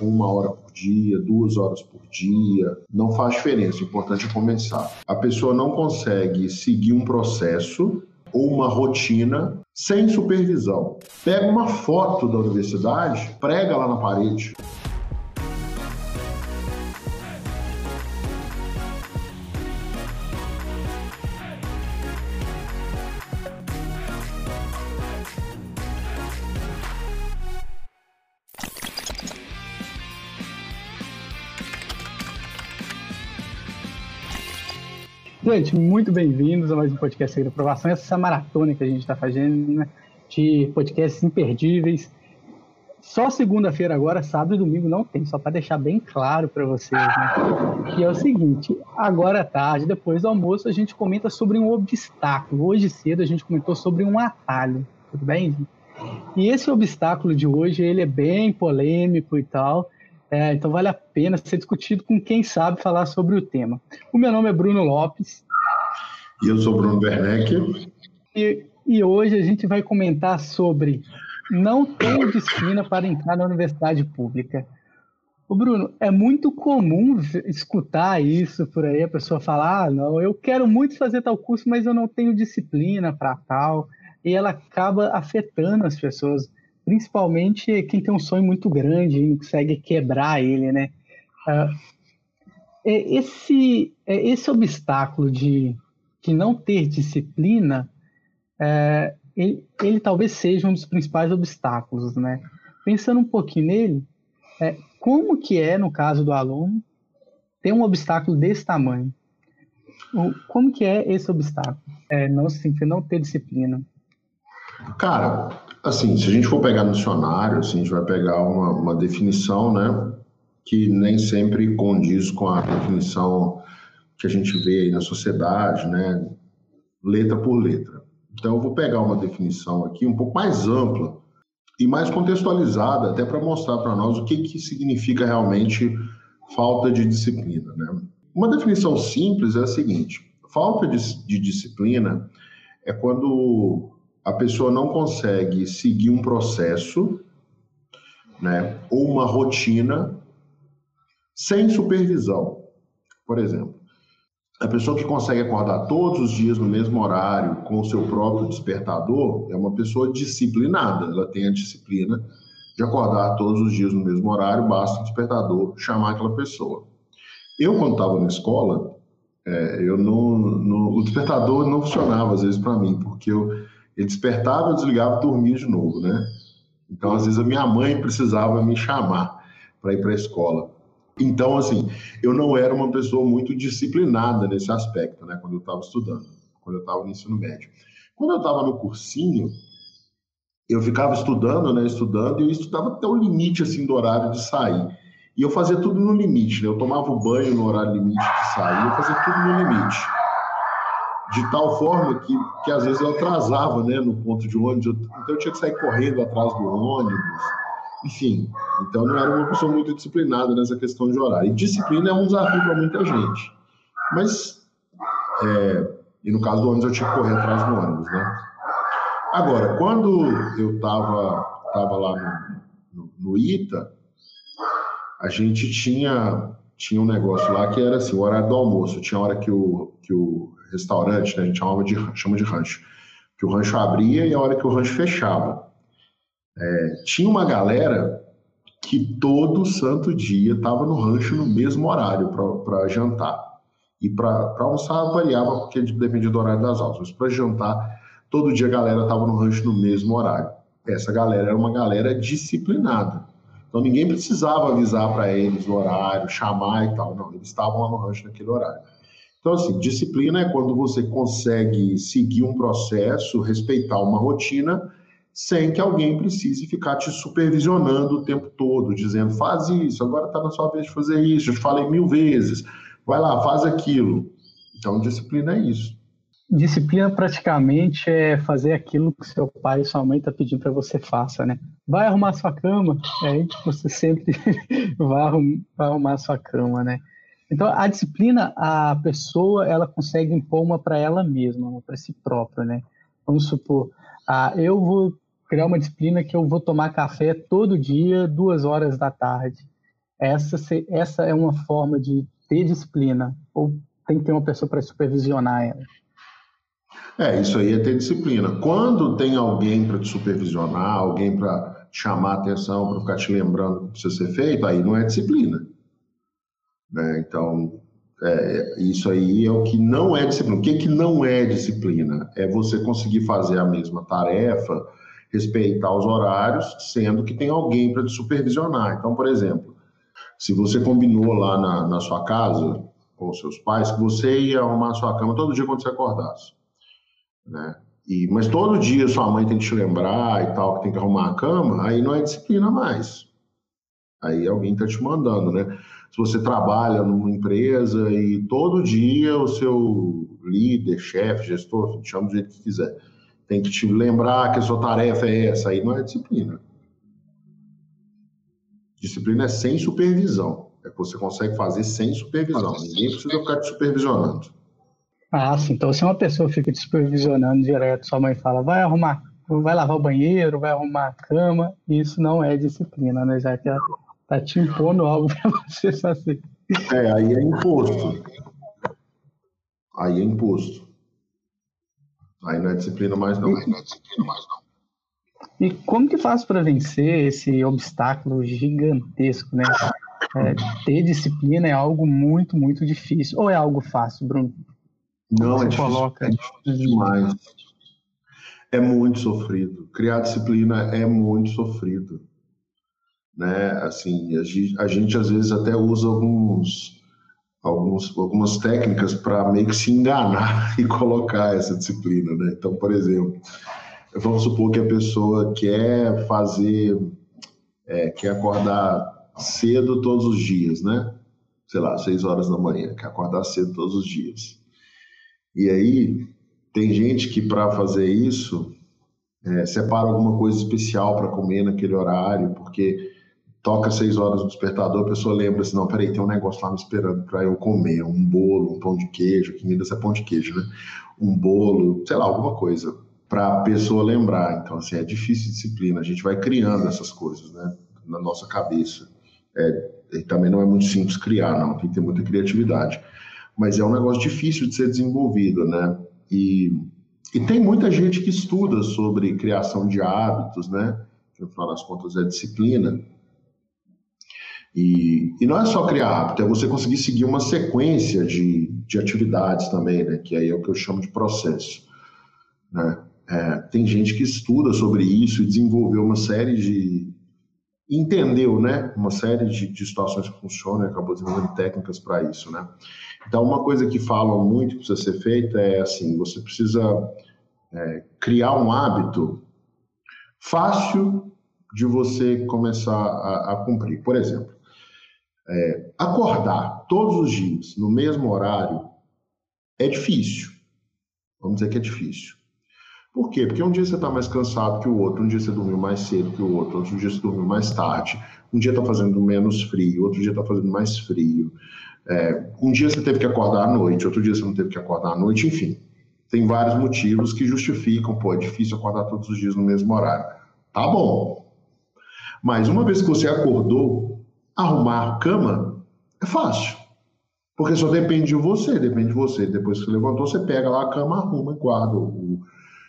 uma hora por dia, duas horas por dia, não faz diferença. O importante é começar. A pessoa não consegue seguir um processo ou uma rotina sem supervisão. Pega uma foto da universidade, prega lá na parede. Gente, muito bem-vindos a mais um podcast de aprovação. Essa maratona que a gente está fazendo né, de podcasts imperdíveis. Só segunda-feira agora, sábado e domingo não tem, só para deixar bem claro para vocês. Né? Que é o seguinte: agora à tarde, depois do almoço, a gente comenta sobre um obstáculo. Hoje cedo a gente comentou sobre um atalho, tudo bem? E esse obstáculo de hoje ele é bem polêmico e tal. É, então vale a pena ser discutido com quem sabe falar sobre o tema. O meu nome é Bruno Lopes. E eu sou Bruno Werneck. E, e hoje a gente vai comentar sobre não ter disciplina para entrar na universidade pública. O Bruno, é muito comum escutar isso por aí, a pessoa falar, ah, não, eu quero muito fazer tal curso, mas eu não tenho disciplina para tal, e ela acaba afetando as pessoas principalmente quem tem um sonho muito grande e não consegue quebrar ele, né? Uh, esse, esse obstáculo de, de não ter disciplina, é, ele, ele, talvez seja um dos principais obstáculos, né? Pensando um pouquinho nele, é, como que é, no caso do aluno, ter um obstáculo desse tamanho? Como que é esse obstáculo? É, não, assim, não ter disciplina. Cara, Assim, se a gente for pegar no dicionário, assim, a gente vai pegar uma, uma definição, né, que nem sempre condiz com a definição que a gente vê aí na sociedade, né, letra por letra. Então, eu vou pegar uma definição aqui um pouco mais ampla e mais contextualizada, até para mostrar para nós o que, que significa realmente falta de disciplina. Né? Uma definição simples é a seguinte: falta de, de disciplina é quando a pessoa não consegue seguir um processo, né, ou uma rotina sem supervisão. Por exemplo, a pessoa que consegue acordar todos os dias no mesmo horário com o seu próprio despertador é uma pessoa disciplinada. Ela tem a disciplina de acordar todos os dias no mesmo horário, basta o despertador chamar aquela pessoa. Eu, quando estava na escola, é, eu não, não, o despertador não funcionava às vezes para mim, porque eu ele despertava, eu desligava e dormia de novo, né? Então, às vezes, a minha mãe precisava me chamar para ir para a escola. Então, assim, eu não era uma pessoa muito disciplinada nesse aspecto, né? Quando eu estava estudando, quando eu estava no ensino médio. Quando eu estava no cursinho, eu ficava estudando, né? Estudando, e eu estudava até o limite, assim, do horário de sair. E eu fazia tudo no limite, né? Eu tomava o banho no horário limite de sair, eu fazia tudo no limite de tal forma que, que às vezes eu atrasava né, no ponto de ônibus, então eu tinha que sair correndo atrás do ônibus, enfim. Então não era uma pessoa muito disciplinada nessa questão de horário. E disciplina é um desafio para muita gente. Mas, é, e no caso do ônibus, eu tinha que correr atrás do ônibus, né? Agora, quando eu estava tava lá no, no, no ITA, a gente tinha tinha um negócio lá que era assim, o horário do almoço. Tinha hora que o, que o restaurante, né, a gente chamava de, chama de rancho, que o rancho abria e a hora que o rancho fechava. É, tinha uma galera que todo santo dia estava no rancho no mesmo horário para jantar. E para almoçar variava, porque dependia do horário das aulas. Mas para jantar, todo dia a galera estava no rancho no mesmo horário. Essa galera era uma galera disciplinada. Então ninguém precisava avisar para eles o horário, chamar e tal. Não, eles estavam lá no rancho naquele horário. Então, assim, disciplina é quando você consegue seguir um processo, respeitar uma rotina, sem que alguém precise ficar te supervisionando o tempo todo, dizendo, faz isso, agora está na sua vez de fazer isso, eu te falei mil vezes, vai lá, faz aquilo. Então, disciplina é isso. Disciplina praticamente é fazer aquilo que seu pai e sua mãe estão tá pedindo para você faça, né? Vai arrumar sua cama, é aí você sempre vai arrumar sua cama, né? Então, a disciplina, a pessoa, ela consegue impor uma para ela mesma, uma para si própria, né? Vamos supor, ah, eu vou criar uma disciplina que eu vou tomar café todo dia, duas horas da tarde. essa, essa é uma forma de ter disciplina? Ou tem que ter uma pessoa para supervisionar ela? É, isso aí é ter disciplina. Quando tem alguém para te supervisionar, alguém para chamar atenção, para ficar te lembrando o que precisa ser feito, aí não é disciplina. Né? Então, é, isso aí é o que não é disciplina. O que, que não é disciplina? É você conseguir fazer a mesma tarefa, respeitar os horários, sendo que tem alguém para te supervisionar. Então, por exemplo, se você combinou lá na, na sua casa com seus pais que você ia arrumar a sua cama todo dia quando você acordasse né? E, mas todo dia sua mãe tem que te lembrar e tal, que tem que arrumar a cama, aí não é disciplina mais. Aí alguém está te mandando, né? Se você trabalha numa empresa e todo dia o seu líder, chefe, gestor, chama do jeito que quiser, tem que te lembrar que a sua tarefa é essa, aí não é disciplina. Disciplina é sem supervisão. É que você consegue fazer sem supervisão. Ninguém precisa ficar te supervisionando. Ah, sim. Então, se uma pessoa fica te supervisionando direto, sua mãe fala, vai arrumar, vai lavar o banheiro, vai arrumar a cama, isso não é disciplina, né? Já que ela tá te impondo algo para você fazer. É, aí é imposto. Aí é imposto. Aí não é disciplina mais não. Aí não é disciplina mais não. E como que faz para vencer esse obstáculo gigantesco, né? É, ter disciplina é algo muito, muito difícil. Ou é algo fácil, Bruno? Não, é difícil, coloca... é difícil demais. É muito sofrido. Criar disciplina é muito sofrido. Né? Assim, a gente, a gente às vezes até usa alguns, alguns, algumas técnicas para meio que se enganar e colocar essa disciplina. Né? Então, por exemplo, vamos supor que a pessoa quer fazer, é, quer acordar cedo todos os dias, né? Sei lá, seis horas da manhã, quer acordar cedo todos os dias. E aí, tem gente que para fazer isso é, separa alguma coisa especial para comer naquele horário, porque toca seis horas no despertador, a pessoa lembra assim, não, peraí, tem um negócio lá me esperando para eu comer, um bolo, um pão de queijo, que Minas é pão de queijo, né? Um bolo, sei lá, alguma coisa, para a pessoa lembrar. Então, assim, é difícil disciplina, a gente vai criando essas coisas, né, na nossa cabeça. É, também não é muito simples criar, não, tem que ter muita criatividade mas é um negócio difícil de ser desenvolvido, né? E, e tem muita gente que estuda sobre criação de hábitos, né? Que no final das contas é disciplina. E, e não é só criar hábito, é você conseguir seguir uma sequência de, de atividades também, né? Que aí é o que eu chamo de processo, né? É, tem gente que estuda sobre isso e desenvolveu uma série de, entendeu, né, uma série de, de situações que funcionam e acabou desenvolvendo técnicas para isso, né. Então, uma coisa que falam muito que precisa ser feita é assim, você precisa é, criar um hábito fácil de você começar a, a cumprir. Por exemplo, é, acordar todos os dias no mesmo horário é difícil. Vamos dizer que é difícil. Por quê? Porque um dia você está mais cansado que o outro, um dia você dormiu mais cedo que o outro, outro dia você dormiu mais tarde, um dia está fazendo menos frio, outro dia está fazendo mais frio. É, um dia você teve que acordar à noite, outro dia você não teve que acordar à noite, enfim. Tem vários motivos que justificam, pô, é difícil acordar todos os dias no mesmo horário. Tá bom. Mas uma vez que você acordou, arrumar cama é fácil. Porque só depende de você, depende de você. Depois que você levantou, você pega lá a cama, arruma e guarda o,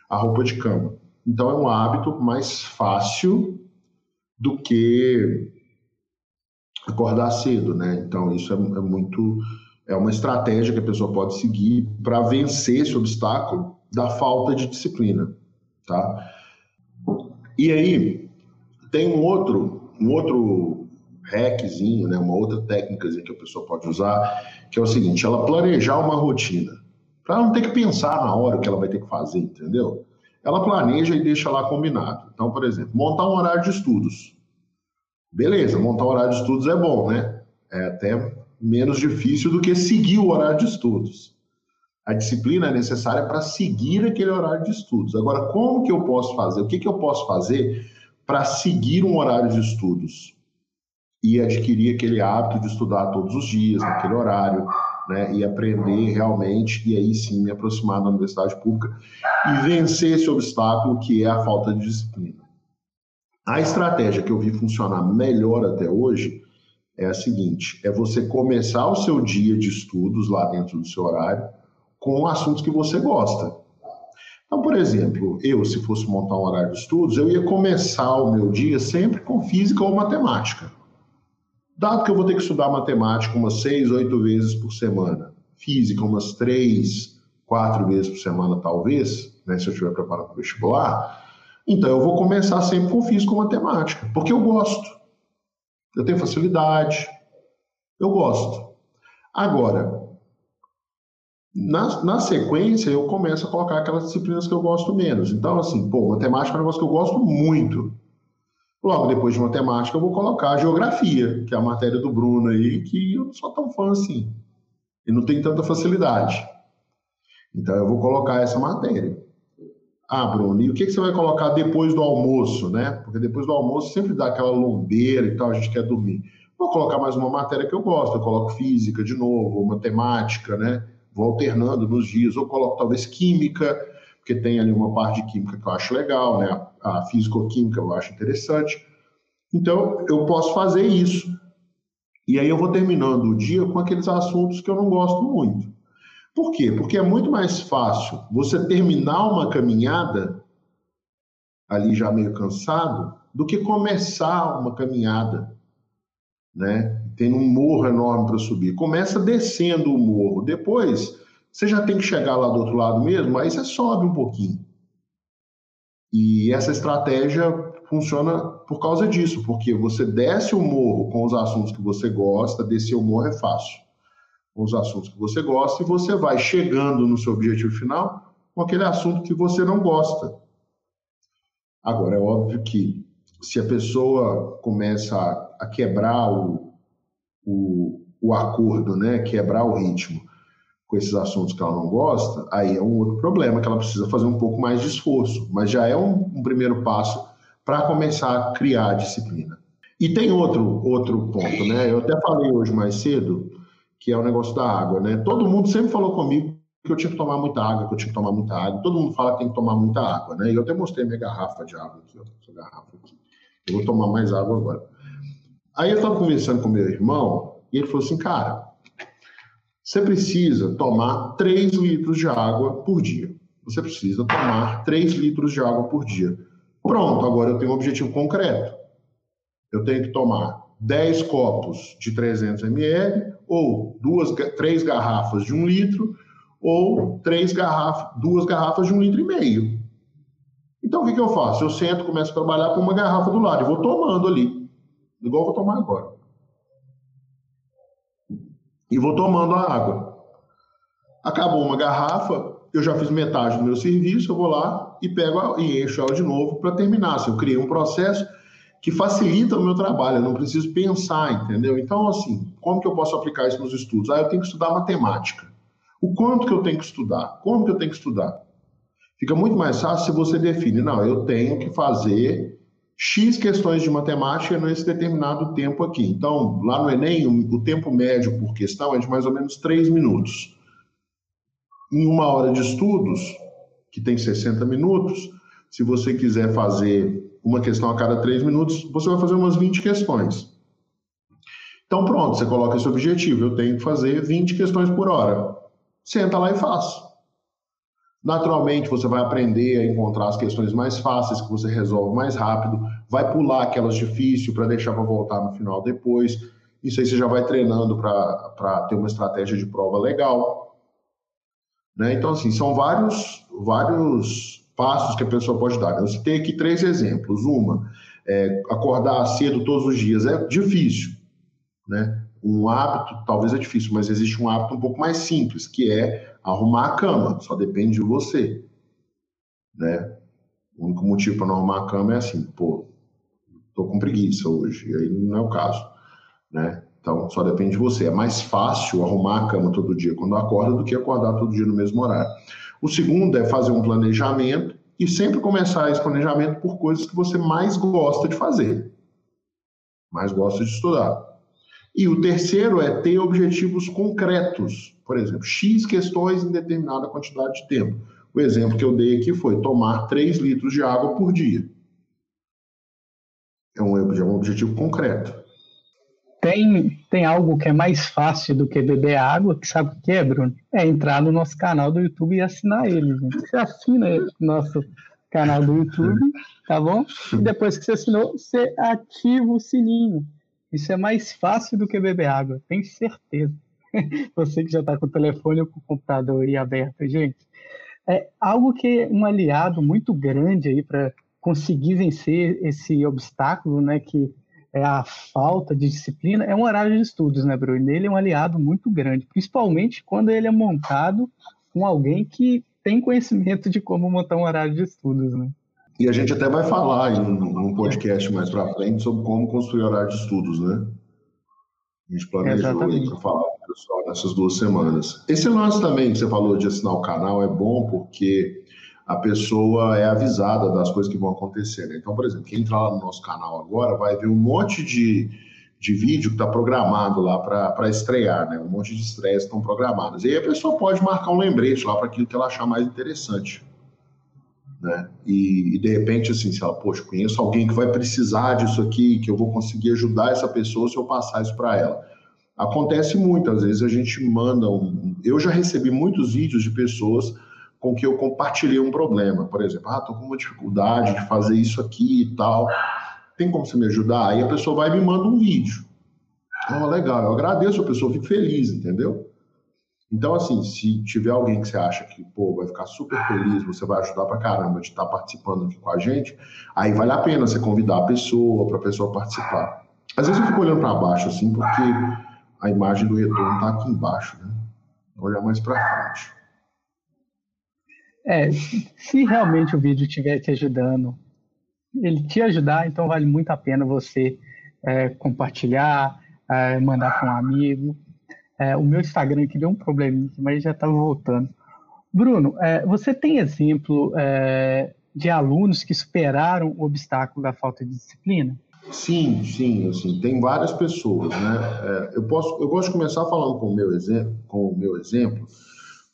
a roupa de cama. Então é um hábito mais fácil do que acordar cedo, né? Então isso é, é muito é uma estratégia que a pessoa pode seguir para vencer esse obstáculo da falta de disciplina, tá? E aí tem um outro um outro hackzinho, né? Uma outra técnica que a pessoa pode usar, que é o seguinte: ela planejar uma rotina para não ter que pensar na hora o que ela vai ter que fazer, entendeu? Ela planeja e deixa lá combinado. Então, por exemplo, montar um horário de estudos. Beleza, montar um horário de estudos é bom, né? É até menos difícil do que seguir o horário de estudos. A disciplina é necessária para seguir aquele horário de estudos. Agora, como que eu posso fazer? O que, que eu posso fazer para seguir um horário de estudos? E adquirir aquele hábito de estudar todos os dias, naquele horário, né, e aprender realmente, e aí sim me aproximar da universidade pública e vencer esse obstáculo que é a falta de disciplina. A estratégia que eu vi funcionar melhor até hoje é a seguinte: é você começar o seu dia de estudos lá dentro do seu horário com assuntos que você gosta. Então, por exemplo, eu, se fosse montar um horário de estudos, eu ia começar o meu dia sempre com física ou matemática. Dado que eu vou ter que estudar matemática umas seis, oito vezes por semana, física umas três, quatro vezes por semana, talvez, né, se eu estiver preparado para o vestibular, então eu vou começar sempre com física ou matemática, porque eu gosto. Eu tenho facilidade, eu gosto. Agora, na, na sequência, eu começo a colocar aquelas disciplinas que eu gosto menos. Então, assim, pô, matemática é um negócio que eu gosto muito. Logo depois de matemática, eu vou colocar geografia, que é a matéria do Bruno aí, que eu não sou tão fã assim. E não tem tanta facilidade. Então, eu vou colocar essa matéria. Ah, Bruno, e o que, você vai colocar depois do almoço, né? Porque depois do almoço sempre dá aquela lombeira e tal, a gente quer dormir. Vou colocar mais uma matéria que eu gosto, eu coloco física de novo, matemática, né? vou alternando nos dias, ou coloco talvez química, porque tem ali uma parte de química que eu acho legal, né? A físico-química eu acho interessante. Então, eu posso fazer isso. E aí eu vou terminando o dia com aqueles assuntos que eu não gosto muito. Por quê? Porque é muito mais fácil você terminar uma caminhada ali já meio cansado do que começar uma caminhada, né? tem um morro enorme para subir. Começa descendo o morro, depois você já tem que chegar lá do outro lado mesmo, aí você sobe um pouquinho. E essa estratégia funciona por causa disso, porque você desce o morro com os assuntos que você gosta, descer o morro é fácil. Com os assuntos que você gosta, e você vai chegando no seu objetivo final com aquele assunto que você não gosta. Agora, é óbvio que se a pessoa começa a quebrar o, o, o acordo, né, quebrar o ritmo com esses assuntos que ela não gosta, aí é um outro problema que ela precisa fazer um pouco mais de esforço, mas já é um, um primeiro passo para começar a criar a disciplina. E tem outro outro ponto, né? Eu até falei hoje mais cedo que é o negócio da água, né? Todo mundo sempre falou comigo que eu tinha que tomar muita água, que eu tinha que tomar muita água. Todo mundo fala que tem que tomar muita água, né? E eu até mostrei minha garrafa de água aqui, ó, essa garrafa aqui. Eu vou tomar mais água agora. Aí eu estava conversando com meu irmão e ele falou assim, cara, você precisa tomar 3 litros de água por dia. Você precisa tomar 3 litros de água por dia. Pronto, agora eu tenho um objetivo concreto. Eu tenho que tomar 10 copos de 300 ml, ou duas, três garrafas de um litro, ou três garrafas, duas garrafas de um litro e meio. Então o que, que eu faço? Eu sento, começo a trabalhar com uma garrafa do lado e vou tomando ali igual eu vou tomar agora. E vou tomando a água. Acabou uma garrafa, eu já fiz metade do meu serviço, eu vou lá e pego e encho ela de novo para terminar. Assim, eu criei um processo que facilita o meu trabalho, eu não preciso pensar, entendeu? Então, assim, como que eu posso aplicar isso nos estudos? Ah, eu tenho que estudar matemática. O quanto que eu tenho que estudar? Como que eu tenho que estudar? Fica muito mais fácil se você define, não, eu tenho que fazer X questões de matemática nesse determinado tempo aqui. Então, lá no Enem, o tempo médio por questão é de mais ou menos 3 minutos. Em uma hora de estudos, que tem 60 minutos, se você quiser fazer uma questão a cada 3 minutos, você vai fazer umas 20 questões. Então, pronto, você coloca esse objetivo. Eu tenho que fazer 20 questões por hora. Senta lá e faz. Naturalmente, você vai aprender a encontrar as questões mais fáceis que você resolve mais rápido, vai pular aquelas difíceis para deixar para voltar no final depois. Isso aí você já vai treinando para ter uma estratégia de prova legal. Né? Então, assim, são vários, vários passos que a pessoa pode dar. Eu citei aqui três exemplos. Uma, é, acordar cedo todos os dias é difícil. Né? Um hábito, talvez é difícil, mas existe um hábito um pouco mais simples, que é arrumar a cama, só depende de você, né? O único motivo para não arrumar a cama é assim, pô, tô com preguiça hoje, e aí não é o caso, né? Então, só depende de você. É mais fácil arrumar a cama todo dia quando acorda do que acordar todo dia no mesmo horário. O segundo é fazer um planejamento e sempre começar esse planejamento por coisas que você mais gosta de fazer, mais gosta de estudar. E o terceiro é ter objetivos concretos. Por exemplo, X questões em determinada quantidade de tempo. O exemplo que eu dei aqui foi tomar 3 litros de água por dia. É um, é um objetivo concreto. tem, tem algo que é mais fácil do que beber água, que sabe o que é, Bruno? É entrar no nosso canal do YouTube e assinar ele. Você assina o nosso canal do YouTube, tá bom? E depois que você assinou, você ativa o sininho. Isso é mais fácil do que beber água, tenho certeza. Você que já está com o telefone ou com o computador aí aberto, gente. É algo que é um aliado muito grande aí para conseguir vencer esse obstáculo, né, que é a falta de disciplina, é um horário de estudos, né, Bruno? Ele é um aliado muito grande, principalmente quando ele é montado com alguém que tem conhecimento de como montar um horário de estudos, né? E a gente até vai falar em um podcast mais para frente sobre como construir horário de estudos, né? A gente planejou para falar com o pessoal nessas duas semanas. Esse lance também que você falou de assinar o canal é bom porque a pessoa é avisada das coisas que vão acontecer. Né? Então, por exemplo, quem entrar lá no nosso canal agora vai ver um monte de, de vídeo que está programado lá para estrear, né? Um monte de estreias estão programadas. E aí a pessoa pode marcar um lembrete lá para aquilo que ela achar mais interessante né? E, e, de repente, assim, se ela, poxa, conheço alguém que vai precisar disso aqui, que eu vou conseguir ajudar essa pessoa se eu passar isso para ela. Acontece muito, às vezes a gente manda um. Eu já recebi muitos vídeos de pessoas com que eu compartilhei um problema. Por exemplo, ah, tô com uma dificuldade de fazer isso aqui e tal. Tem como você me ajudar? Aí a pessoa vai e me manda um vídeo. Oh, legal, eu agradeço a pessoa, fico feliz, entendeu? Então, assim, se tiver alguém que você acha que, pô, vai ficar super feliz, você vai ajudar pra caramba de estar tá participando aqui com a gente, aí vale a pena você convidar a pessoa, para a pessoa participar. Às vezes eu fico olhando para baixo, assim, porque a imagem do retorno tá aqui embaixo, né? Vou olhar mais para frente. É, se realmente o vídeo estiver te ajudando, ele te ajudar, então vale muito a pena você é, compartilhar, é, mandar para um amigo. É, o meu Instagram aqui deu um probleminha, mas já está voltando. Bruno, é, você tem exemplo é, de alunos que superaram o obstáculo da falta de disciplina? Sim, sim, assim, tem várias pessoas, né? É, eu posso, eu gosto de começar falando com o meu exemplo, com o meu exemplo,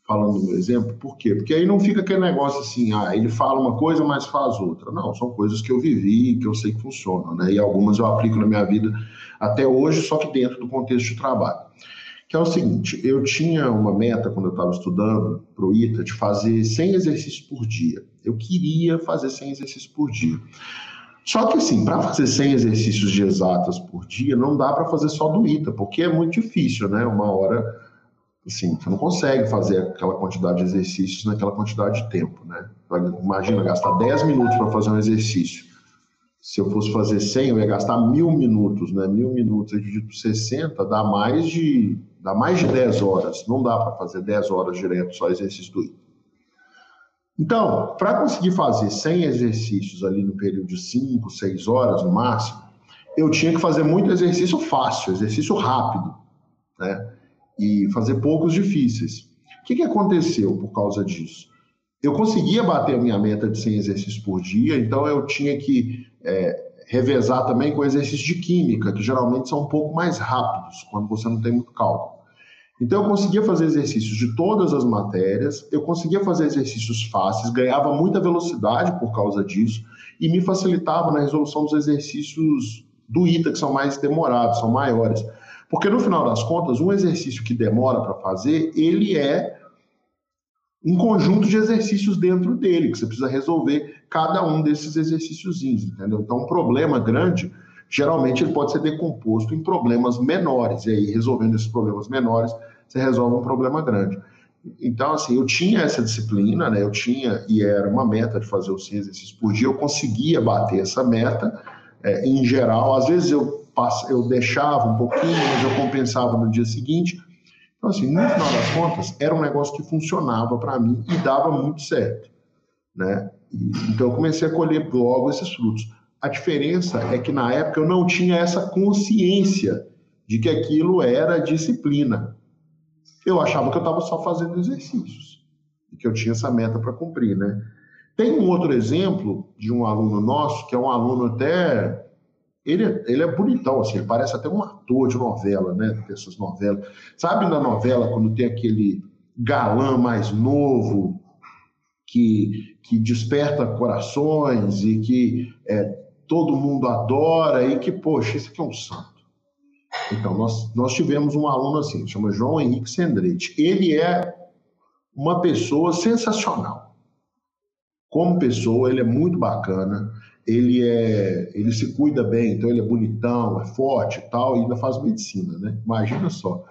falando do meu exemplo, por quê? Porque aí não fica aquele negócio assim, ah, ele fala uma coisa, mas faz outra. Não, são coisas que eu vivi, que eu sei que funcionam, né? E algumas eu aplico na minha vida até hoje, só que dentro do contexto de trabalho que é o seguinte, eu tinha uma meta quando eu estava estudando para o ITA de fazer 100 exercícios por dia. Eu queria fazer 100 exercícios por dia. Só que assim, para fazer 100 exercícios de exatas por dia, não dá para fazer só do ITA, porque é muito difícil, né? Uma hora, assim, você não consegue fazer aquela quantidade de exercícios naquela quantidade de tempo, né? Imagina gastar 10 minutos para fazer um exercício se eu fosse fazer 100, eu ia gastar mil minutos, né? Mil minutos dividido por 60 dá mais de, dá mais de 10 horas. Não dá para fazer 10 horas direto só exercício do ITA. Então, para conseguir fazer 100 exercícios ali no período de 5, 6 horas no máximo, eu tinha que fazer muito exercício fácil, exercício rápido, né? E fazer poucos difíceis. O que, que aconteceu por causa disso? Eu conseguia bater a minha meta de 100 exercícios por dia, então eu tinha que é, revezar também com exercícios de química, que geralmente são um pouco mais rápidos, quando você não tem muito cálculo. Então, eu conseguia fazer exercícios de todas as matérias, eu conseguia fazer exercícios fáceis, ganhava muita velocidade por causa disso, e me facilitava na resolução dos exercícios do ITA, que são mais demorados, são maiores. Porque, no final das contas, um exercício que demora para fazer, ele é um conjunto de exercícios dentro dele, que você precisa resolver cada um desses exercícios, entendeu? Então, um problema grande, geralmente ele pode ser decomposto em problemas menores, e aí, resolvendo esses problemas menores, você resolve um problema grande. Então, assim, eu tinha essa disciplina, né? Eu tinha, e era uma meta de fazer os 100 exercícios por dia, eu conseguia bater essa meta, é, em geral, às vezes eu, eu deixava um pouquinho, mas eu compensava no dia seguinte, então, assim, no final das contas, era um negócio que funcionava para mim e dava muito certo, né? Então, eu comecei a colher logo esses frutos. A diferença é que, na época, eu não tinha essa consciência de que aquilo era disciplina. Eu achava que eu estava só fazendo exercícios e que eu tinha essa meta para cumprir, né? Tem um outro exemplo de um aluno nosso, que é um aluno até ele, ele é bonitão, assim, ele parece até um ator de novela, né? Dessas novelas. Sabe na novela, quando tem aquele galã mais novo, que, que desperta corações e que é, todo mundo adora e que, poxa, esse aqui é um santo. Então, nós, nós tivemos um aluno assim, chama João Henrique Sendrete. Ele é uma pessoa sensacional. Como pessoa, ele é muito bacana. Ele é, ele se cuida bem, então ele é bonitão, é forte e tal, e ainda faz medicina, né? Imagina só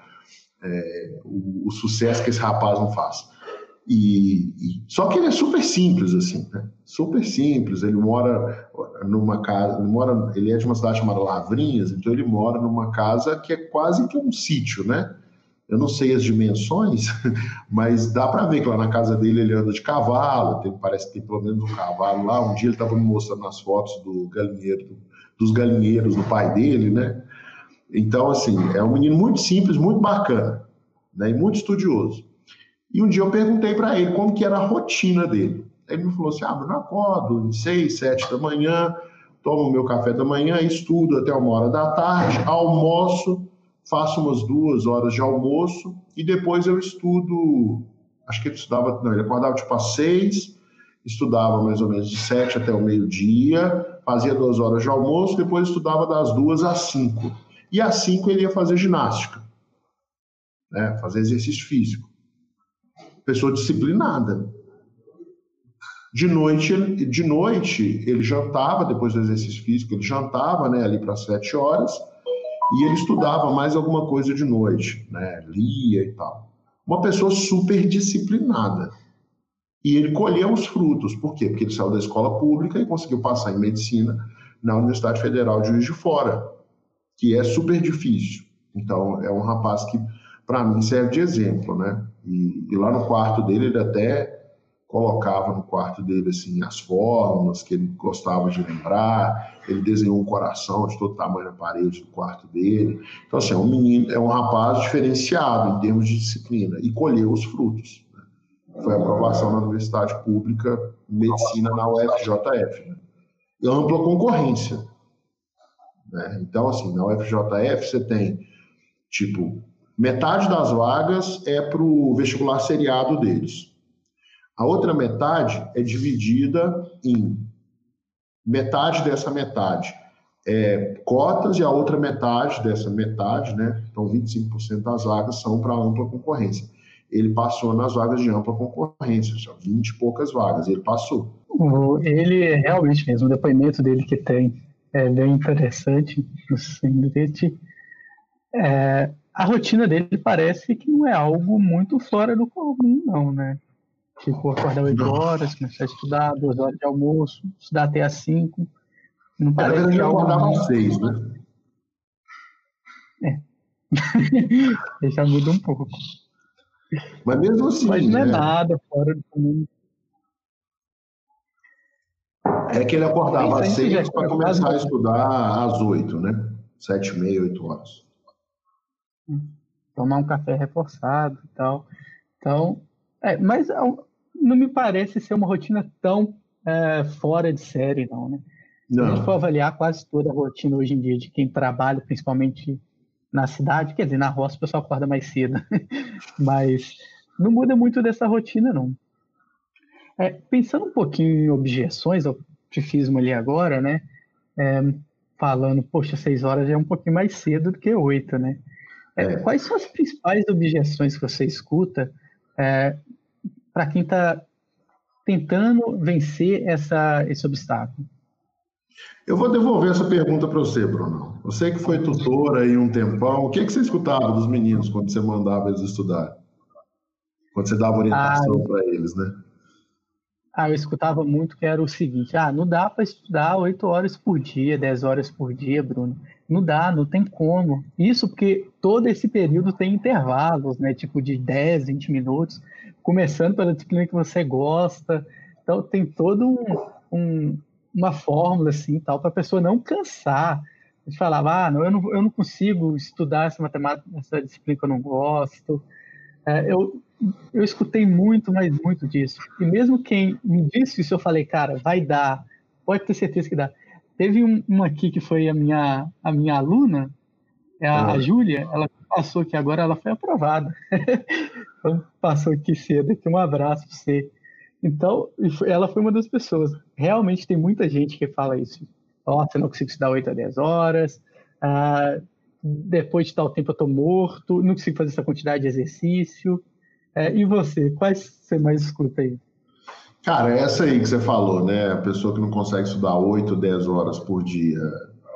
é, o, o, sucesso que esse rapaz não faz. E, e, só que ele é super simples assim, né? Super simples. Ele mora numa casa, ele mora, ele é de uma cidade chamada Lavrinhas, então ele mora numa casa que é quase que um sítio, né? Eu não sei as dimensões, mas dá para ver que lá na casa dele ele anda de cavalo, tem, parece que tem pelo menos um cavalo lá. Um dia ele estava me mostrando as fotos do galinheiro, dos galinheiros do pai dele, né? Então, assim, é um menino muito simples, muito bacana, né? E muito estudioso. E um dia eu perguntei para ele como que era a rotina dele. Ele me falou assim: ah, eu acordo seis, sete da manhã, tomo meu café da manhã, estudo até uma hora da tarde, almoço faço umas duas horas de almoço e depois eu estudo. Acho que ele estudava, não, ele acordava tipo às seis, estudava mais ou menos de sete até o meio-dia, fazia duas horas de almoço, depois estudava das duas às cinco. E às cinco ele ia fazer ginástica, né, fazer exercício físico. Pessoa disciplinada. De noite, de noite ele jantava, depois do exercício físico, ele jantava né, ali para sete horas e ele estudava mais alguma coisa de noite, né? lia e tal. Uma pessoa super disciplinada. E ele colheu os frutos. Por quê? Porque ele saiu da escola pública e conseguiu passar em medicina na Universidade Federal de Juiz de Fora, que é super difícil. Então, é um rapaz que, para mim, serve de exemplo, né? E, e, lá no quarto dele, ele até colocava no quarto dele assim as fórmulas que ele gostava de lembrar. Ele desenhou um coração de todo tamanho na parede do quarto dele. Então assim, é um menino, é um rapaz diferenciado em termos de disciplina e colheu os frutos. Né? Foi aprovação na universidade pública medicina na UFJF. Né? E ampla concorrência. Né? Então assim, na UFJF você tem tipo metade das vagas é para o vestibular seriado deles a outra metade é dividida em metade dessa metade é cotas e a outra metade dessa metade, né? Então 25% das vagas são para ampla concorrência. Ele passou nas vagas de ampla concorrência, só 20 e poucas vagas, ele passou. Ele realmente mesmo, o depoimento dele que tem é bem interessante, assim, é, a rotina dele parece que não é algo muito fora do comum, não, né? Tipo, acordar 8 horas, começar a estudar, 2 horas de almoço, estudar até às 5. Não parece que é algo acordava às 6, né? É. Já muda um pouco. Mas mesmo assim. Mas não é, é nada fora do comum. É que ele acordava às 6 para começar a estudar às 8, né? 7 e meia, 8 horas. Tomar um café reforçado e tal. Então, é, mas não me parece ser uma rotina tão é, fora de série, não, né? Não. Se a gente for avaliar quase toda a rotina hoje em dia de quem trabalha, principalmente na cidade, quer dizer, na roça o pessoal acorda mais cedo, mas não muda muito dessa rotina, não. É, pensando um pouquinho em objeções ao tifismo ali agora, né? É, falando, poxa, seis horas é um pouquinho mais cedo do que oito, né? É, é. quais são as principais objeções que você escuta é, para quem está tentando vencer essa, esse obstáculo? Eu vou devolver essa pergunta para você, Bruno. Você que foi tutora aí um tempão, o que, que você escutava dos meninos quando você mandava eles estudar? Quando você dava orientação ah, para eles, né? Ah, eu escutava muito que era o seguinte: ah, não dá para estudar oito horas por dia, dez horas por dia, Bruno. Não dá, não tem como. Isso porque todo esse período tem intervalos, né? Tipo de 10, 20 minutos começando pela disciplina que você gosta. Então, tem todo um, um uma fórmula assim, tal, para a pessoa não cansar. A gente falava, ah, não, eu, não, eu não consigo estudar essa matemática, essa disciplina que eu não gosto. É, eu, eu escutei muito, mas muito disso. E mesmo quem me disse isso, eu falei, cara, vai dar, pode ter certeza que dá. Teve um, uma aqui que foi a minha, a minha aluna, a, a ah. Júlia, ela passou aqui agora, ela foi aprovada. então, passou aqui cedo, aqui um abraço para você. Então, ela foi uma das pessoas. Realmente tem muita gente que fala isso. Nossa, eu não consigo estudar 8 a 10 horas. Ah, depois de tal tempo eu estou morto, não consigo fazer essa quantidade de exercício. É, e você, quais você mais escuta aí? Cara, essa aí que você falou, né? A pessoa que não consegue estudar 8, 10 horas por dia.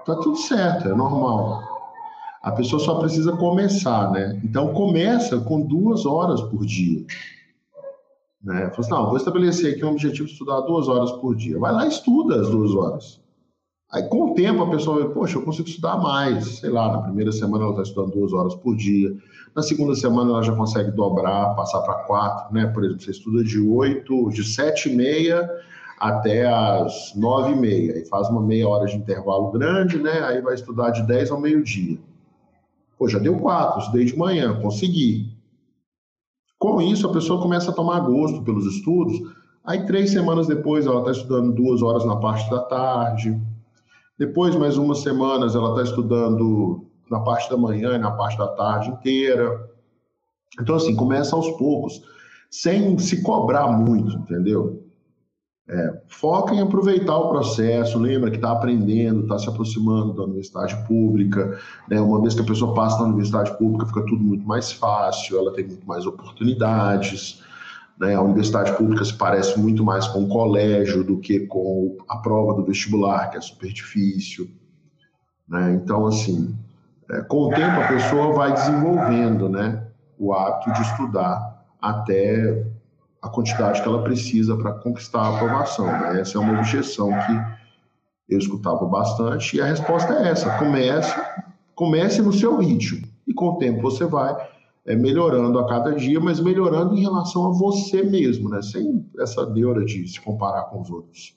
Tá tudo certo, é normal. A pessoa só precisa começar, né? Então começa com duas horas por dia. Né? Fala assim, não, vou estabelecer aqui um objetivo de estudar duas horas por dia. Vai lá e estuda as duas horas. Aí, com o tempo, a pessoa vai, poxa, eu consigo estudar mais. Sei lá, na primeira semana ela está estudando duas horas por dia. Na segunda semana ela já consegue dobrar, passar para quatro, né? Por exemplo, você estuda de oito, de sete e meia até as nove e meia. E faz uma meia hora de intervalo grande, né? Aí vai estudar de dez ao meio-dia. Pô, já deu quatro, estudei de manhã, consegui. Com isso, a pessoa começa a tomar gosto pelos estudos. Aí, três semanas depois, ela está estudando duas horas na parte da tarde. Depois, mais umas semanas, ela está estudando na parte da manhã e na parte da tarde inteira. Então, assim, começa aos poucos, sem se cobrar muito, entendeu? É, foca em aproveitar o processo, lembra que está aprendendo, está se aproximando da universidade pública. Né? Uma vez que a pessoa passa na universidade pública, fica tudo muito mais fácil, ela tem muito mais oportunidades. Né? A universidade pública se parece muito mais com o colégio do que com a prova do vestibular, que é super difícil. Né? Então, assim, é, com o tempo a pessoa vai desenvolvendo né, o hábito de estudar até a quantidade que ela precisa para conquistar a aprovação. Né? Essa é uma objeção que eu escutava bastante e a resposta é essa: comece, comece no seu ritmo e com o tempo você vai é, melhorando a cada dia, mas melhorando em relação a você mesmo, né? sem essa neura de se comparar com os outros.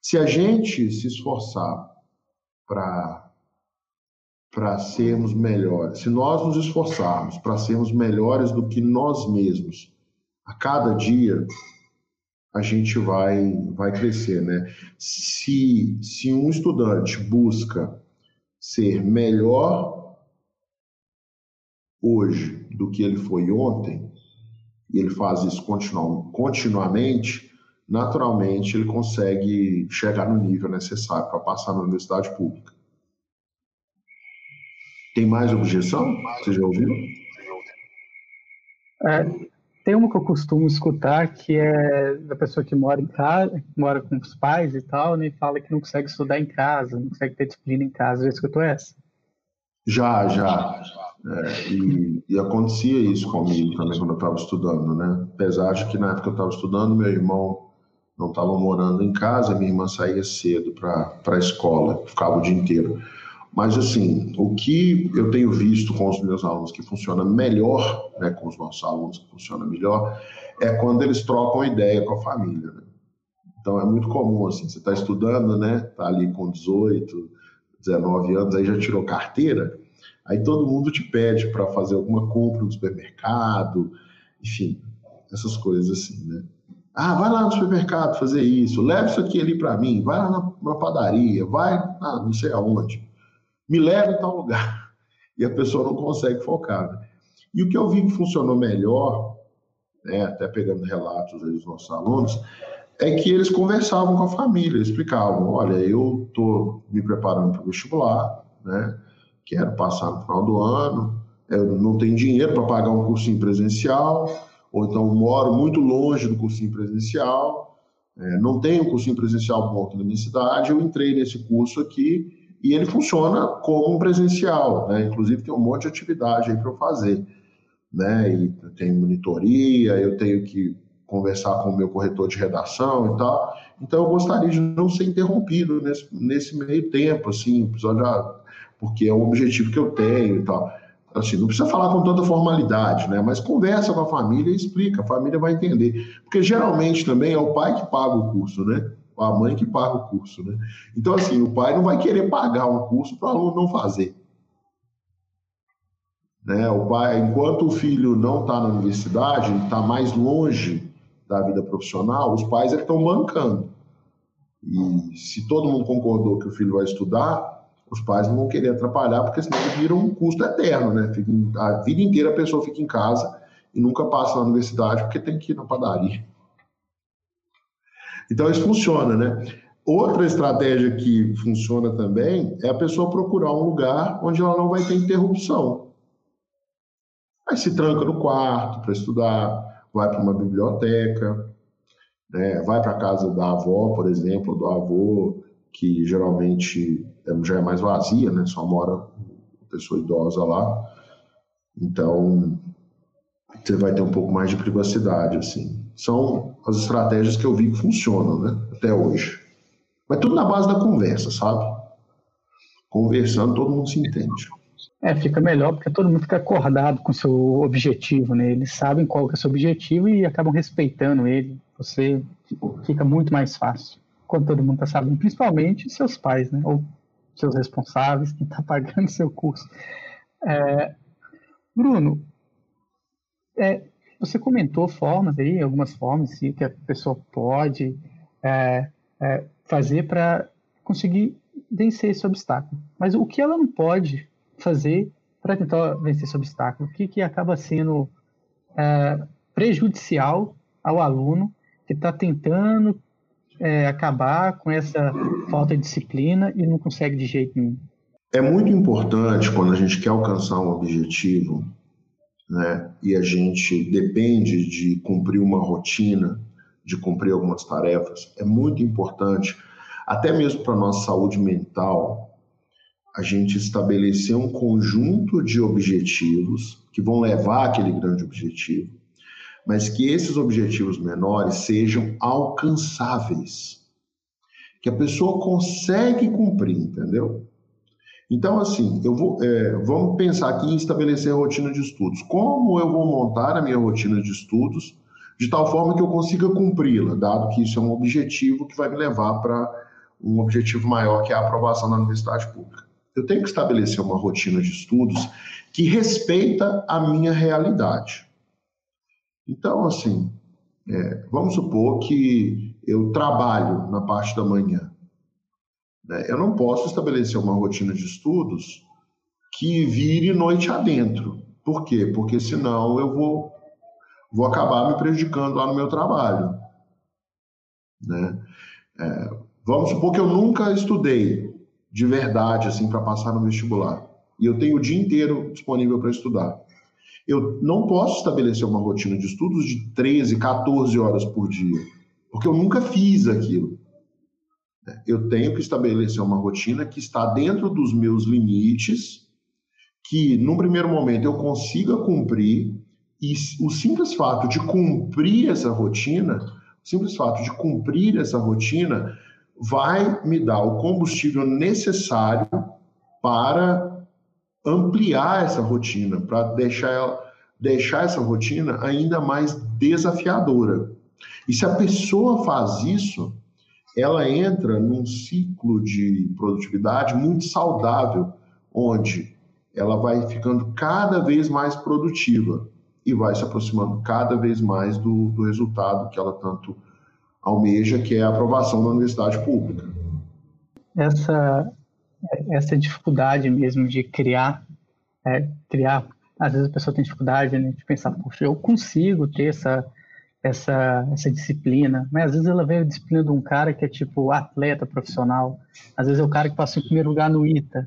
Se a gente se esforçar para sermos melhores, se nós nos esforçarmos para sermos melhores do que nós mesmos, a cada dia a gente vai, vai crescer, né? Se, se um estudante busca ser melhor hoje do que ele foi ontem, e ele faz isso continu, continuamente, naturalmente ele consegue chegar no nível necessário para passar na universidade pública. Tem mais objeção? Você já ouviu? É, tem uma que eu costumo escutar que é da pessoa que mora em casa, mora com os pais e tal, né, e fala que não consegue estudar em casa, não consegue ter disciplina em casa. Já escutou essa? Já, já. É, e, e, acontecia isso comigo também quando eu estava estudando, né? Apesar de que na época eu estava estudando, meu irmão não estava morando em casa, minha irmã saía cedo para a escola, ficava o dia inteiro. Mas, assim, o que eu tenho visto com os meus alunos que funciona melhor, né, com os nossos alunos que funciona melhor, é quando eles trocam ideia com a família. Né? Então, é muito comum, assim, você está estudando, né, está ali com 18, 19 anos, aí já tirou carteira, aí todo mundo te pede para fazer alguma compra no supermercado, enfim, essas coisas assim, né? Ah, vai lá no supermercado fazer isso, leva isso aqui ali para mim, vai lá na, na padaria, vai ah, não sei aonde me leva em tal lugar. E a pessoa não consegue focar. Né? E o que eu vi que funcionou melhor, né, até pegando relatos dos nossos alunos, é que eles conversavam com a família, explicavam: olha, eu estou me preparando para o vestibular, né, quero passar no final do ano, eu não tenho dinheiro para pagar um cursinho presencial, ou então moro muito longe do cursinho presencial, é, não tenho um cursinho presencial bom aqui na minha cidade, eu entrei nesse curso aqui e ele funciona como um presencial, né? Inclusive tem um monte de atividade aí para eu fazer, né? E tem monitoria, eu tenho que conversar com o meu corretor de redação e tal. Então eu gostaria de não ser interrompido nesse, nesse meio tempo, assim, porque é um objetivo que eu tenho e tal. Assim, não precisa falar com tanta formalidade, né? Mas conversa com a família e explica, a família vai entender. Porque geralmente também é o pai que paga o curso, né? a mãe que paga o curso, né? Então, assim, o pai não vai querer pagar um curso para o aluno não fazer. Né? O pai, enquanto o filho não está na universidade, está mais longe da vida profissional, os pais é estão bancando. E se todo mundo concordou que o filho vai estudar, os pais não vão querer atrapalhar, porque senão vira um custo eterno, né? Fica, a vida inteira a pessoa fica em casa e nunca passa na universidade porque tem que ir na padaria. Então isso funciona, né? Outra estratégia que funciona também é a pessoa procurar um lugar onde ela não vai ter interrupção. Aí se tranca no quarto para estudar, vai para uma biblioteca, né? vai para a casa da avó, por exemplo, do avô, que geralmente já é mais vazia, né? só mora pessoa idosa lá. Então, você vai ter um pouco mais de privacidade, assim. São as estratégias que eu vi que funcionam, né? Até hoje. Mas tudo na base da conversa, sabe? Conversando, todo mundo se entende. É, fica melhor porque todo mundo fica acordado com o seu objetivo, né? Eles sabem qual é o seu objetivo e acabam respeitando ele. Você fica muito mais fácil quando todo mundo está sabendo, principalmente seus pais, né? Ou seus responsáveis, quem está pagando seu curso. É, Bruno, é, você comentou formas aí, algumas formas sim, que a pessoa pode é, é fazer para conseguir vencer esse obstáculo. Mas o que ela não pode fazer para tentar vencer esse obstáculo? O que, que acaba sendo é, prejudicial ao aluno que está tentando é, acabar com essa falta de disciplina e não consegue de jeito nenhum? É muito importante quando a gente quer alcançar um objetivo, né, e a gente depende de cumprir uma rotina, de cumprir algumas tarefas, é muito importante, até mesmo para nossa saúde mental, a gente estabelecer um conjunto de objetivos que vão levar aquele grande objetivo, mas que esses objetivos menores sejam alcançáveis, que a pessoa consegue cumprir, entendeu? Então, assim, eu vou, é, vamos pensar aqui em estabelecer a rotina de estudos. Como eu vou montar a minha rotina de estudos de tal forma que eu consiga cumpri-la, dado que isso é um objetivo que vai me levar para um objetivo maior, que é a aprovação na universidade pública. Eu tenho que estabelecer uma rotina de estudos que respeita a minha realidade. Então, assim, é, vamos supor que eu trabalho na parte da manhã. Né? Eu não posso estabelecer uma rotina de estudos que vire noite adentro. Por quê? Porque senão eu vou, vou acabar me prejudicando lá no meu trabalho. Né? É, vamos supor que eu nunca estudei de verdade assim para passar no vestibular e eu tenho o dia inteiro disponível para estudar. Eu não posso estabelecer uma rotina de estudos de 13, 14 horas por dia, porque eu nunca fiz aquilo. Eu tenho que estabelecer uma rotina que está dentro dos meus limites, que num primeiro momento eu consiga cumprir, e o simples fato de cumprir essa rotina, o simples fato de cumprir essa rotina, vai me dar o combustível necessário para ampliar essa rotina, para deixar, ela, deixar essa rotina ainda mais desafiadora. E se a pessoa faz isso, ela entra num ciclo de produtividade muito saudável, onde ela vai ficando cada vez mais produtiva e vai se aproximando cada vez mais do, do resultado que ela tanto almeja, que é a aprovação da universidade pública. Essa essa dificuldade mesmo de criar, é, criar, às vezes a pessoa tem dificuldade né, de pensar, puxa, eu consigo ter essa, essa, essa disciplina, mas às vezes ela vê a disciplina de um cara que é tipo atleta profissional, às vezes é o cara que passou em primeiro lugar no ITA.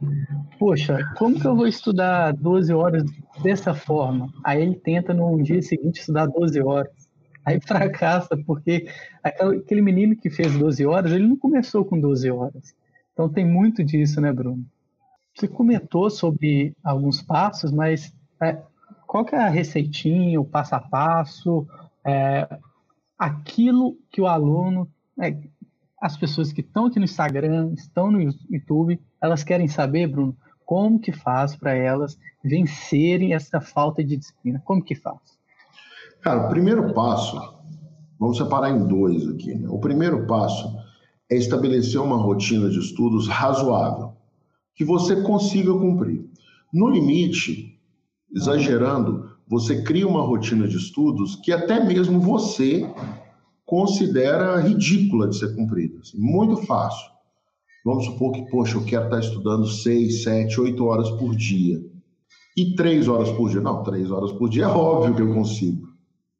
Poxa, como que eu vou estudar 12 horas dessa forma? Aí ele tenta no dia seguinte estudar 12 horas. Aí fracassa, porque aquele menino que fez 12 horas, ele não começou com 12 horas. Então tem muito disso, né, Bruno? Você comentou sobre alguns passos, mas é, qual que é a receitinha, o passo a passo, é, aquilo que o aluno, é, as pessoas que estão aqui no Instagram, estão no YouTube, elas querem saber, Bruno, como que faz para elas vencerem essa falta de disciplina? Como que faz? Cara, o primeiro passo, vamos separar em dois aqui. Né? O primeiro passo é estabelecer uma rotina de estudos razoável, que você consiga cumprir. No limite, exagerando, você cria uma rotina de estudos que até mesmo você considera ridícula de ser cumprida. Assim, muito fácil. Vamos supor que, poxa, eu quero estar estudando seis, sete, oito horas por dia. E três horas por dia? Não, três horas por dia é óbvio que eu consigo.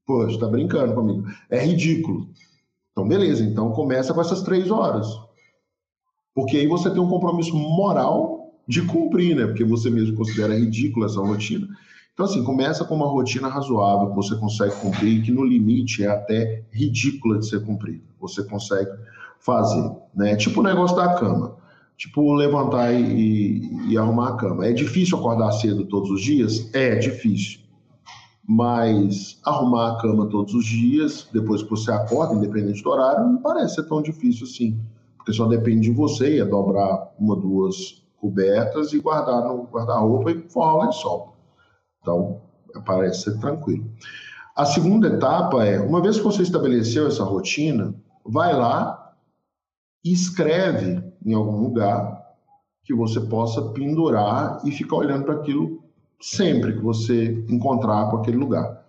Poxa, está brincando comigo. É ridículo. Então, beleza, então começa com essas três horas. Porque aí você tem um compromisso moral de cumprir, né? Porque você mesmo considera ridícula essa rotina. Então, assim, começa com uma rotina razoável que você consegue cumprir, que no limite é até ridícula de ser cumprida. Você consegue fazer, né? Tipo o negócio da cama. Tipo, levantar e, e, arrumar a cama. É difícil acordar cedo todos os dias? É, difícil. Mas arrumar a cama todos os dias, depois que você acorda, independente do horário, não parece ser tão difícil assim. Porque só depende de você, é dobrar uma, duas cobertas e guardar no guarda-roupa e forrar o sol. Então, parece ser tranquilo. A segunda etapa é, uma vez que você estabeleceu essa rotina, vai lá e escreve em algum lugar que você possa pendurar e ficar olhando para aquilo sempre que você encontrar com aquele lugar.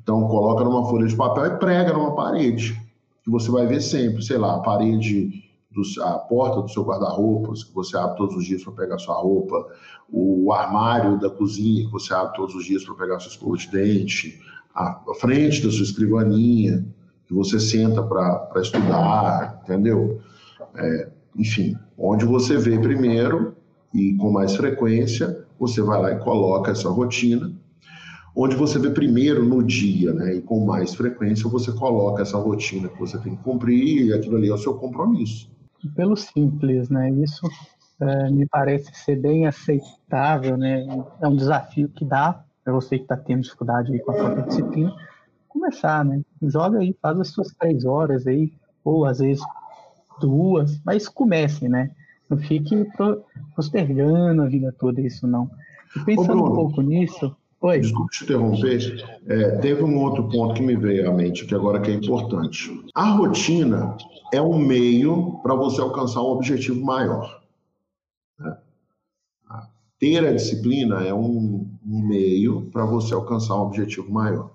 Então, coloca numa folha de papel e prega numa parede, que você vai ver sempre, sei lá, a parede, do, a porta do seu guarda-roupa, que você abre todos os dias para pegar sua roupa, o armário da cozinha, que você abre todos os dias para pegar sua escova de dente, a, a frente da sua escrivaninha, que você senta para estudar, entendeu? É, enfim, onde você vê primeiro e com mais frequência, você vai lá e coloca essa rotina. Onde você vê primeiro no dia, né, e com mais frequência, você coloca essa rotina que você tem que cumprir e aquilo ali é o seu compromisso. Pelo simples, né? Isso é, me parece ser bem aceitável, né? É um desafio que dá para você que está tendo dificuldade aí com a própria disciplina, começar, né? Joga aí, faz as suas três horas aí, ou às vezes duas, mas comece, né? Não fique postergando a vida toda isso, não. E pensando Ô, um pouco nisso. Oi. Desculpe te interromper. É, teve um outro ponto que me veio à mente, que agora que é importante. A rotina é um meio para você alcançar um objetivo maior. Né? Ter a disciplina é um, um meio para você alcançar um objetivo maior.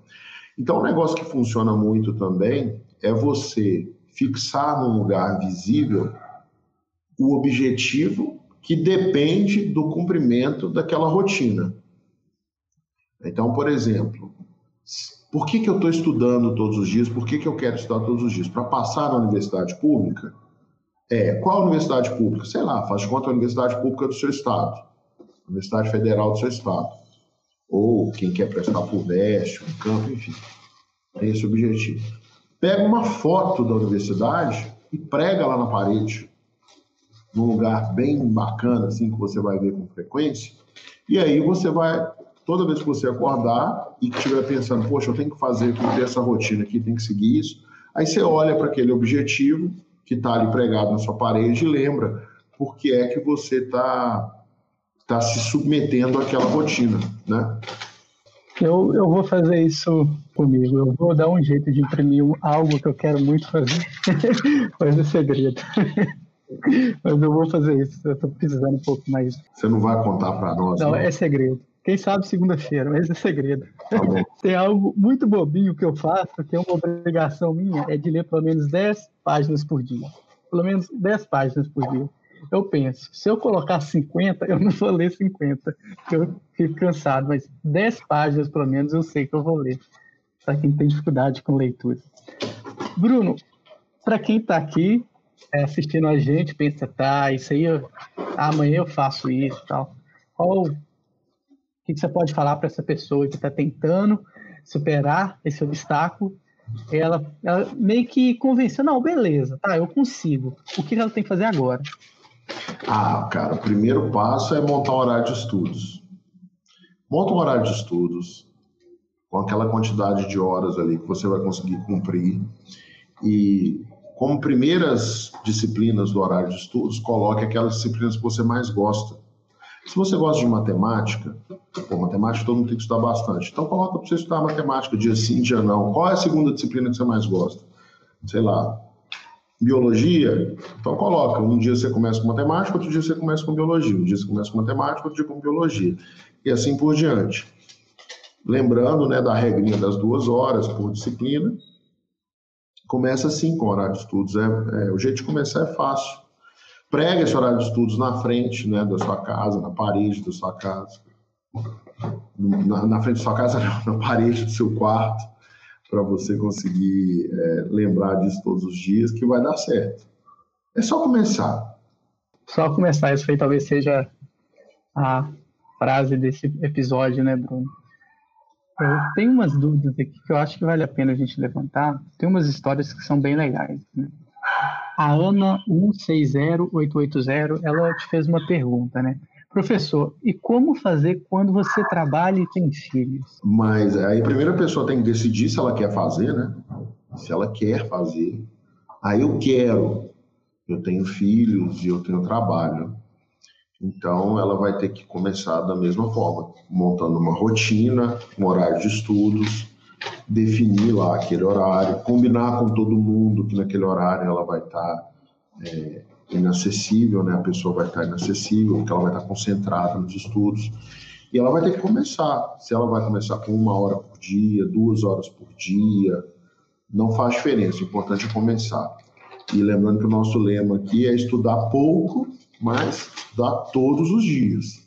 Então, um negócio que funciona muito também é você fixar num lugar visível o objetivo que depende do cumprimento daquela rotina. Então, por exemplo, por que, que eu estou estudando todos os dias? Por que, que eu quero estudar todos os dias? Para passar na universidade pública? É, qual universidade pública? Sei lá, faz de conta a universidade pública do seu estado, Universidade Federal do seu estado. Ou quem quer prestar por Veste, um campo, enfim. Tem esse objetivo pega uma foto da universidade e prega lá na parede, num lugar bem bacana, assim, que você vai ver com frequência. E aí você vai, toda vez que você acordar e que estiver pensando, poxa, eu tenho que fazer, cumprir essa rotina aqui, tem que seguir isso, aí você olha para aquele objetivo que está ali pregado na sua parede e lembra por que é que você está tá se submetendo àquela rotina, né? Eu, eu vou fazer isso comigo. Eu vou dar um jeito de imprimir algo que eu quero muito fazer. Mas é segredo. Mas eu vou fazer isso. Eu tô precisando um pouco mais. Você não vai contar para nós? Não, não, é segredo. Quem sabe segunda-feira, mas é segredo. Tá Tem algo muito bobinho que eu faço, que é uma obrigação minha, é de ler pelo menos 10 páginas por dia. Pelo menos 10 páginas por dia eu penso, se eu colocar 50, eu não vou ler 50, porque eu fico cansado, mas 10 páginas, pelo menos, eu sei que eu vou ler, para quem tem dificuldade com leitura. Bruno, para quem está aqui é, assistindo a gente, pensa, tá, isso aí, eu, amanhã eu faço isso tal. Qual, o que, você pode falar para essa pessoa que está tentando superar esse obstáculo ela, ela, meio que convenceu, não, beleza, tá, eu consigo. O que ela tem que fazer agora? Ah, cara, o primeiro passo é montar um horário de estudos. Monta um horário de estudos com aquela quantidade de horas ali que você vai conseguir cumprir e como primeiras disciplinas do horário de estudos, coloque aquelas disciplinas que você mais gosta. Se você gosta de matemática, pô, matemática todo mundo tem que estudar bastante. Então coloca para você estudar matemática dia sim, dia não. Qual é a segunda disciplina que você mais gosta? Sei lá, biologia, então coloca, um dia você começa com matemática, outro dia você começa com biologia, um dia você começa com matemática, outro dia com biologia, e assim por diante. Lembrando né, da regrinha das duas horas por disciplina, começa assim com horário de estudos. É, é, o jeito de começar é fácil. Prega esse horário de estudos na frente né, da sua casa, na parede da sua casa. Na, na frente da sua casa, na parede do seu quarto para você conseguir é, lembrar disso todos os dias, que vai dar certo. É só começar. só começar, isso aí talvez seja a frase desse episódio, né, Bruno? Eu tenho umas dúvidas aqui que eu acho que vale a pena a gente levantar. Tem umas histórias que são bem legais. Né? A Ana 160880, ela te fez uma pergunta, né? Professor, e como fazer quando você trabalha e tem filhos? Mas aí a primeira pessoa tem que decidir se ela quer fazer, né? Se ela quer fazer. Aí eu quero. Eu tenho filhos e eu tenho trabalho. Então, ela vai ter que começar da mesma forma, montando uma rotina, um horário de estudos, definir lá aquele horário, combinar com todo mundo que naquele horário ela vai estar é, inacessível, né? A pessoa vai estar inacessível, porque ela vai estar concentrada nos estudos. E ela vai ter que começar. Se ela vai começar com uma hora por dia, duas horas por dia, não faz diferença. O importante é começar. E lembrando que o nosso lema aqui é estudar pouco mas dá todos os dias.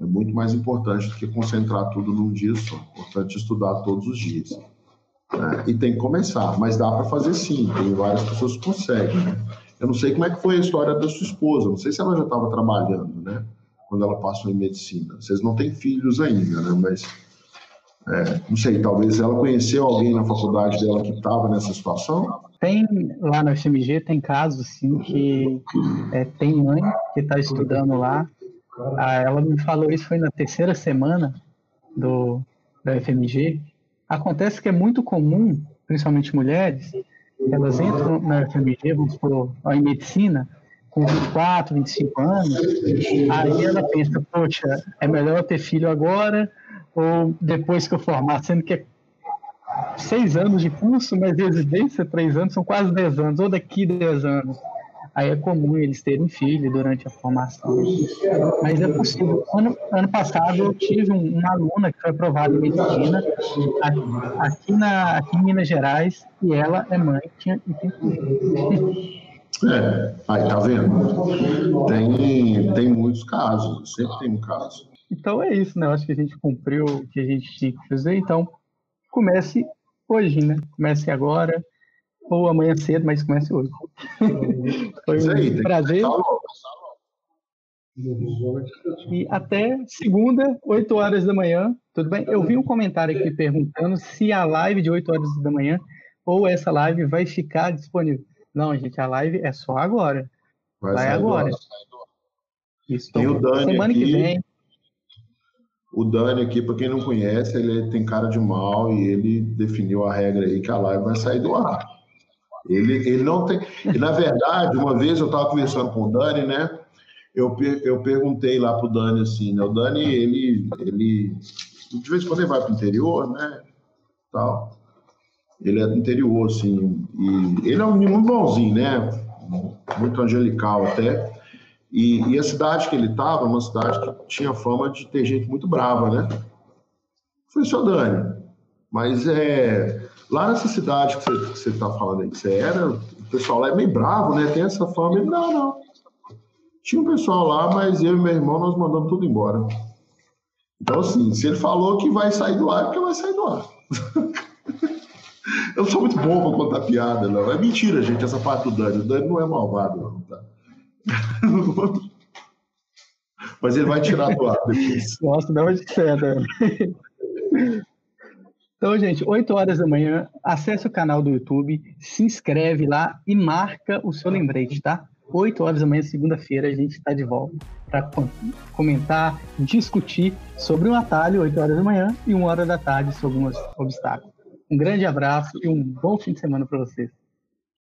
É muito mais importante do que concentrar tudo num dia só. É importante estudar todos os dias. É, e tem que começar, mas dá para fazer sim. Tem várias pessoas que conseguem. Né? Eu não sei como é que foi a história da sua esposa. Não sei se ela já estava trabalhando, né? Quando ela passou em medicina. Vocês não têm filhos ainda, né? Mas é, não sei, talvez ela conheceu alguém na faculdade dela que estava nessa situação? Tem lá no FMG, tem casos assim que é, tem mãe que está estudando lá. Ah, ela me falou isso foi na terceira semana do da FMG. Acontece que é muito comum, principalmente mulheres, elas entram na FMG, vamos supor, em medicina, com 24, 25 anos, aí ela pensa, poxa, é melhor eu ter filho agora ou depois que eu formar, sendo que é seis anos de curso, mas residência, três anos, são quase dez anos, ou daqui dez anos. Aí é comum eles terem filho durante a formação. Mas é possível. Ano, ano passado eu tive um, uma aluna que foi aprovada em medicina aqui, na, aqui em Minas Gerais e ela é mãe tinha, e tem filho. É, aí tá vendo? Tem, tem muitos casos, sempre tem um caso. Então é isso, né? Eu acho que a gente cumpriu o que a gente tinha que fazer. Então, comece hoje, né? Comece agora, ou amanhã cedo, mas comece hoje. Foi um aí, prazer. E até segunda, 8 horas da manhã, tudo bem? Eu vi um comentário aqui perguntando se a live de 8 horas da manhã ou essa live vai ficar disponível. Não, gente, a live é só agora. Vai, vai agora. Isso, Tem o Dani semana aqui. que vem. O Dani aqui, para quem não conhece, ele tem cara de mal e ele definiu a regra aí que a live vai sair do ar. Ele, ele não tem. E, na verdade, uma vez eu estava conversando com o Dani, né? Eu, eu perguntei lá pro Dani assim, né? O Dani, ele, ele de vez em quando ele vai para o interior, né? Tal. Ele é do interior, assim, e ele é um menino bonzinho, né? Muito angelical até. E, e a cidade que ele estava, uma cidade que tinha fama de ter gente muito brava, né? Eu falei, senhor Dani, mas é, lá nessa cidade que você está falando aí que você era, o pessoal lá é meio bravo, né? Tem essa fama. Ele, não, não. Tinha um pessoal lá, mas eu e meu irmão, nós mandamos tudo embora. Então, assim, se ele falou que vai sair do ar, é porque vai sair do ar. eu sou muito bom para contar piada, não. É mentira, gente, essa parte do Dani. O Dani não é malvado, não, tá? Mas ele vai tirar do ar depois. Nossa, não é de fé, né? Então, gente, 8 horas da manhã, acesse o canal do YouTube, se inscreve lá e marca o seu lembrete, tá? 8 horas da manhã, segunda-feira, a gente está de volta para comentar, discutir sobre um atalho, 8 horas da manhã, e 1 hora da tarde sobre um obstáculo. Um grande abraço e um bom fim de semana para vocês.